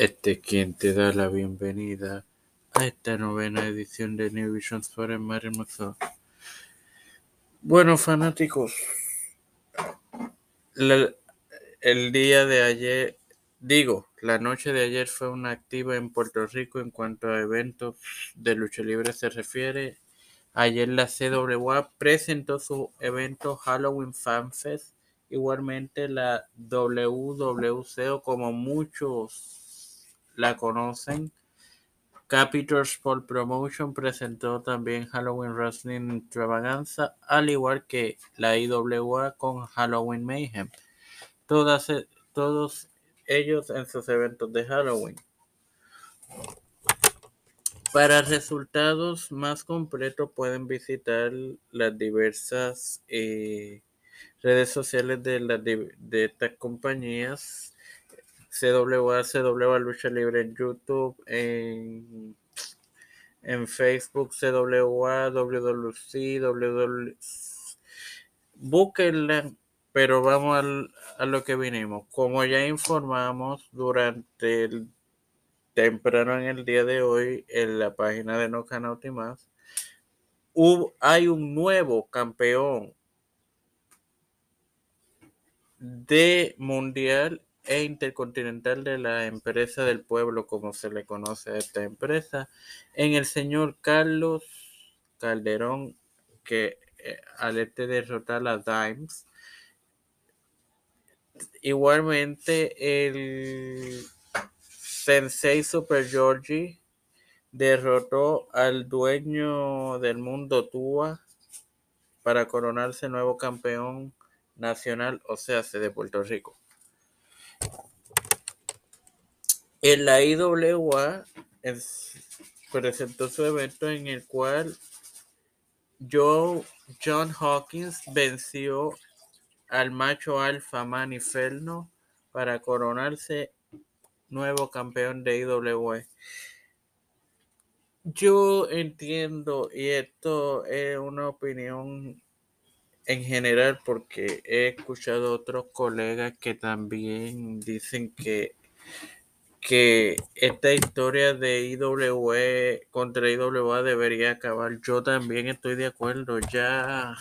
Este quien te da la bienvenida a esta novena edición de New Visions for Mario Mazor. Bueno, fanáticos, el día de ayer, digo, la noche de ayer fue una activa en Puerto Rico en cuanto a eventos de lucha libre se refiere. Ayer la CWA presentó su evento Halloween Fan Fest. Igualmente la WWC, o como muchos la conocen, Capital Sport Promotion presentó también Halloween Wrestling Extravaganza, al igual que la IWA con Halloween Mayhem. Todos ellos en sus eventos de Halloween. Para resultados más completos pueden visitar las diversas eh, redes sociales de, las de estas compañías. CWA, CWA Lucha Libre en YouTube, en, en Facebook, CWA, WWC, WW. Búsquenla, pero vamos al- a lo que vinimos. Como ya informamos durante el temprano en el día de hoy en la página de No Canal y más, hay un nuevo campeón de mundial e intercontinental de la empresa del pueblo, como se le conoce a esta empresa, en el señor Carlos Calderón, que eh, al este derrotar a Dimes. Igualmente, el Sensei Super Georgie derrotó al dueño del mundo Tua para coronarse nuevo campeón nacional, o sea, de Puerto Rico. En la IWA es- presentó su evento en el cual John Hawkins venció al macho alfa Maniferno para coronarse nuevo campeón de IWA. Yo entiendo, y esto es una opinión en general, porque he escuchado otros colegas que también dicen que, que esta historia de IWE contra IWA debería acabar. Yo también estoy de acuerdo, ya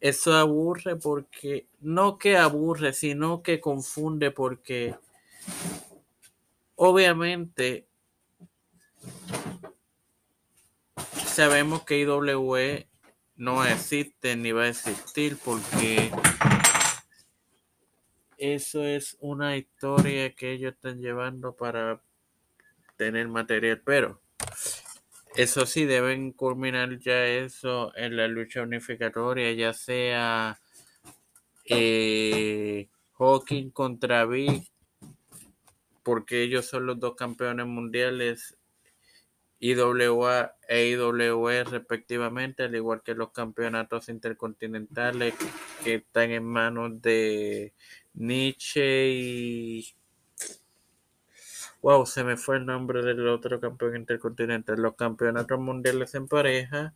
eso aburre porque, no que aburre, sino que confunde porque obviamente sabemos que IWE no existe ni va a existir porque eso es una historia que ellos están llevando para tener material, pero eso sí deben culminar ya eso en la lucha unificatoria, ya sea eh, Hawking contra Big, porque ellos son los dos campeones mundiales IWA e IWE respectivamente, al igual que los campeonatos intercontinentales que están en manos de Nietzsche y... Wow, se me fue el nombre del otro campeón intercontinental. Los campeonatos mundiales en pareja,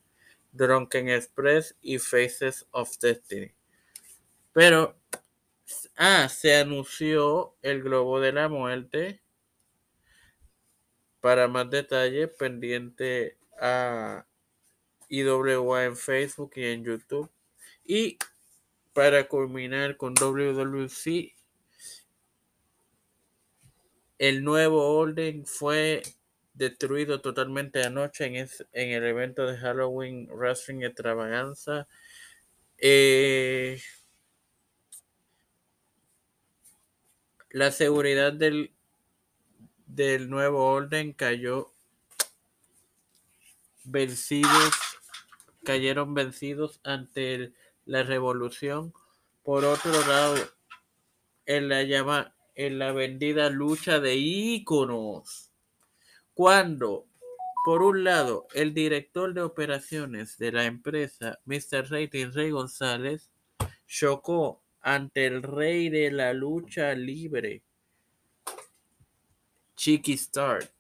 Drunken Express y Faces of Destiny. Pero, ah, se anunció el Globo de la Muerte. Para más detalles, pendiente a IWA en Facebook y en YouTube. Y para culminar con WWC, el nuevo orden fue destruido totalmente anoche en, es- en el evento de Halloween Wrestling Extravaganza. Eh, la seguridad del, del nuevo orden cayó vencidos, cayeron vencidos ante el- la revolución. Por otro lado, en la llama, en la vendida lucha de íconos, cuando, por un lado, el director de operaciones de la empresa, Mr. Rating Rey González, chocó ante el rey de la lucha libre, Chiqui Star.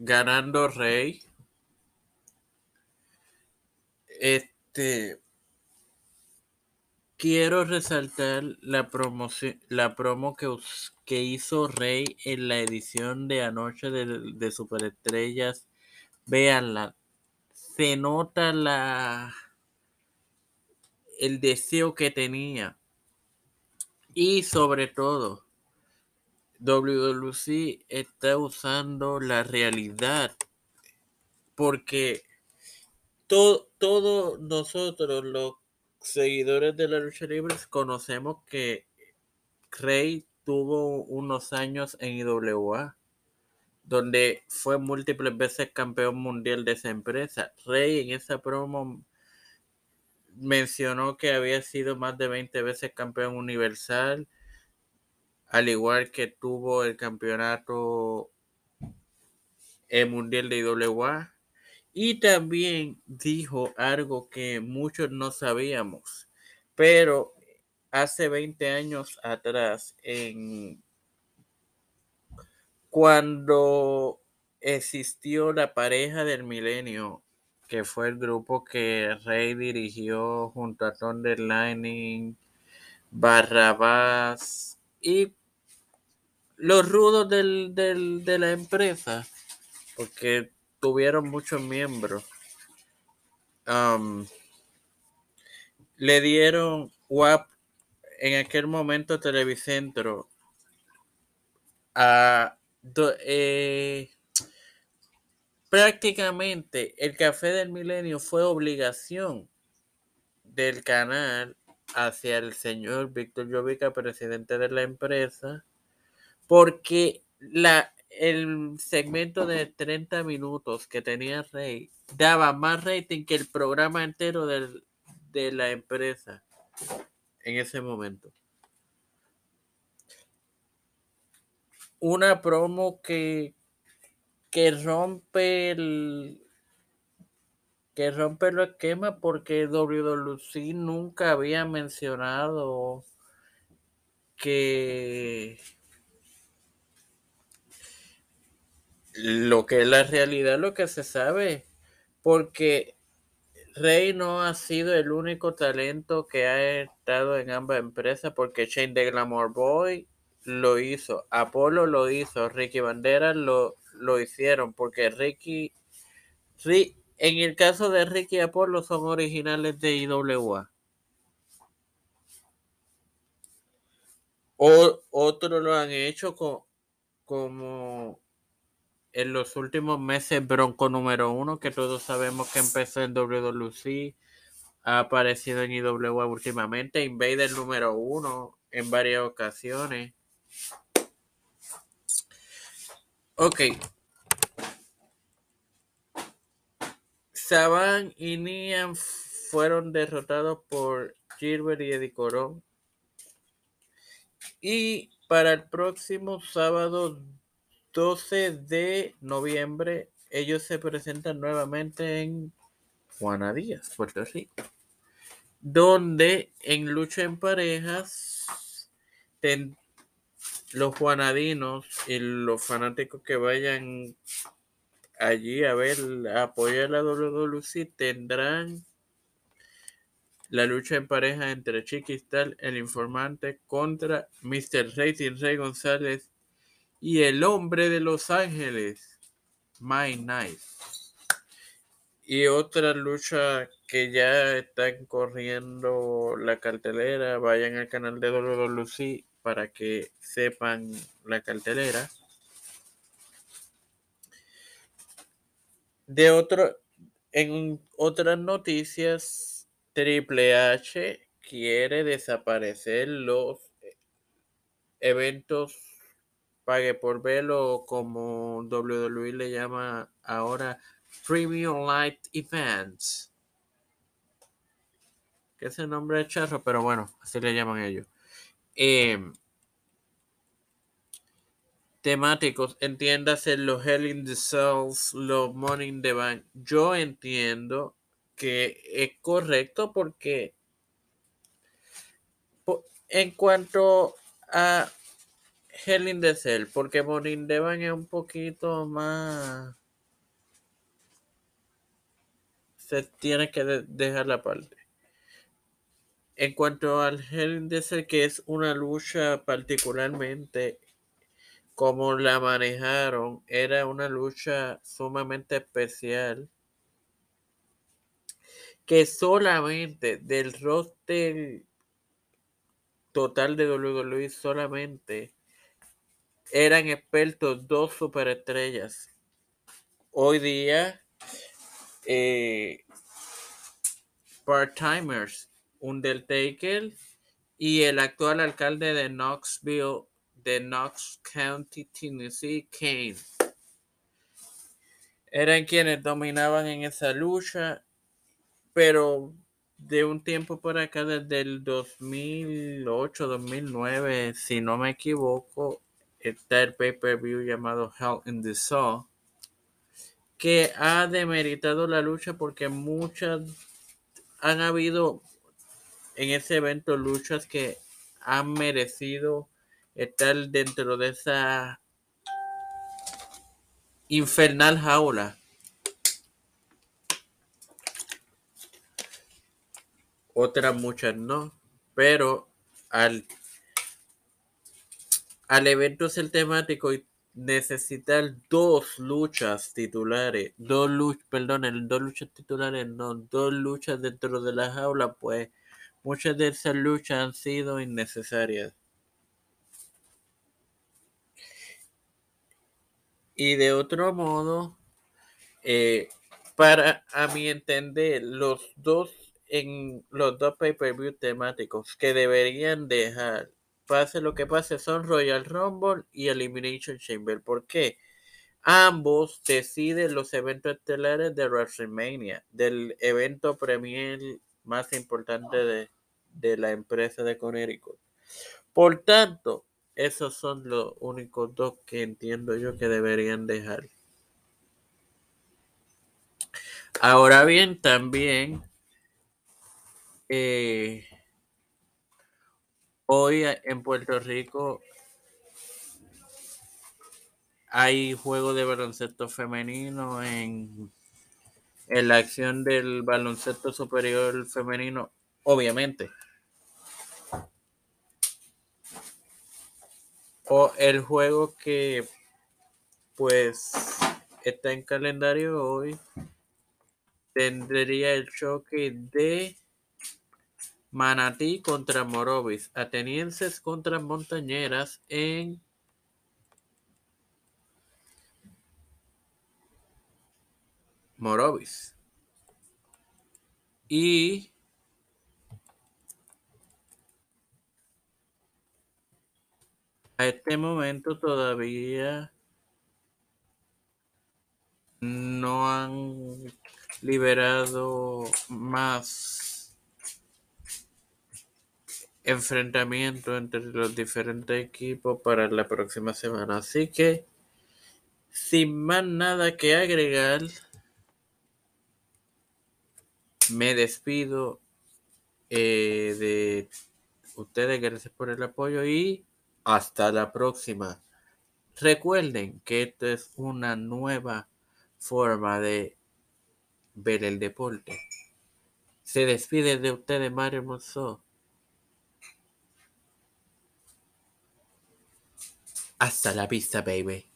Ganando Rey Este. Quiero resaltar la, la promo que, que, hizo Rey en la edición de anoche de, de Superestrellas. Véanla. Se nota la el deseo que tenía. Y sobre todo, WWC está usando la realidad. Porque todos nosotros, los seguidores de la lucha libre, conocemos que Rey tuvo unos años en IWA, donde fue múltiples veces campeón mundial de esa empresa. Rey en esa promo mencionó que había sido más de 20 veces campeón universal, al igual que tuvo el campeonato mundial de IWA. Y también dijo algo que muchos no sabíamos, pero hace 20 años atrás, en cuando existió la pareja del milenio que fue el grupo que Rey dirigió junto a Thunder Lightning, Barrabás y los rudos de la empresa, porque tuvieron muchos miembros. le dieron WAP en aquel momento Televicentro a eh, prácticamente el café del milenio fue obligación del canal hacia el señor Víctor Llovica, presidente de la empresa, porque la, el segmento de 30 minutos que tenía Rey daba más rating que el programa entero de la empresa en ese momento. Una promo que que rompe el que rompe los esquema porque WWC nunca había mencionado que lo que es la realidad, lo que se sabe, porque Rey no ha sido el único talento que ha estado en ambas empresas, porque Shane de Glamour Boy lo hizo, Apolo lo hizo, Ricky Bandera lo lo hicieron, porque Ricky, en el caso de Ricky y Apolo son originales de IWA. O, otros lo han hecho como en los últimos meses Bronco número uno, que todos sabemos que empezó en WWC, ha aparecido en IWA últimamente, Invader número uno en varias ocasiones. Ok. Saban y Nian fueron derrotados por Gilbert y Eddie Corón. Y para el próximo sábado 12 de noviembre, ellos se presentan nuevamente en Juana Díaz, Puerto Rico. Donde en lucha en parejas los juanadinos y los fanáticos que vayan allí a ver, a apoyar la WWC tendrán la lucha en pareja entre Chiquistal, el informante, contra Mr. Rating Rey González y el hombre de Los Ángeles, My Night. Y otra lucha que ya están corriendo la cartelera, vayan al canal de WWC para que sepan la cartelera. De otro, en otras noticias, Triple H quiere desaparecer los eventos pague por velo como WWE le llama ahora Premium Light Events. Que es el nombre de charro, pero bueno, así le llaman ellos. Em, temáticos, entiéndase los Hell in the Cells, los Money in the. Yo entiendo que es correcto porque en cuanto a Hell in the Cell, porque Money in the es un poquito más se tiene que dejar la parte. En cuanto al Hell in que es una lucha particularmente como la manejaron, era una lucha sumamente especial que solamente del roster total de WWE solamente eran expertos dos superestrellas. Hoy día, eh, part-timers, Undertaker y el actual alcalde de Knoxville, de Knox County, Tennessee, Kane. Eran quienes dominaban en esa lucha, pero de un tiempo por acá, desde el 2008, 2009, si no me equivoco, está el pay-per-view llamado Hell in the Soul, que ha demeritado la lucha porque muchas han habido en ese evento luchas que han merecido estar dentro de esa infernal jaula. Otras muchas no, pero al, al evento ser temático y necesitar dos luchas titulares, dos luchas, perdón, dos luchas titulares, no, dos luchas dentro de la jaula, pues Muchas de esas luchas han sido innecesarias. Y de otro modo, eh, para a mi entender, los dos en los dos pay-per-view temáticos que deberían dejar, pase lo que pase, son Royal Rumble y Elimination Chamber. ¿Por qué? Ambos deciden los eventos estelares de WrestleMania, del evento premier más importante de, de la empresa de Connecticut. Por tanto, esos son los únicos dos que entiendo yo que deberían dejar. Ahora bien, también eh, hoy en Puerto Rico hay juego de baloncesto femenino en en la acción del baloncesto superior femenino, obviamente. O el juego que pues está en calendario hoy tendría el choque de Manatí contra Morovis, atenienses contra montañeras en Morovis. Y a este momento todavía no han liberado más enfrentamiento entre los diferentes equipos para la próxima semana. Así que, sin más nada que agregar, me despido eh, de ustedes, gracias por el apoyo y hasta la próxima. Recuerden que esto es una nueva forma de ver el deporte. Se despide de ustedes Mario Monzó. Hasta la vista, baby.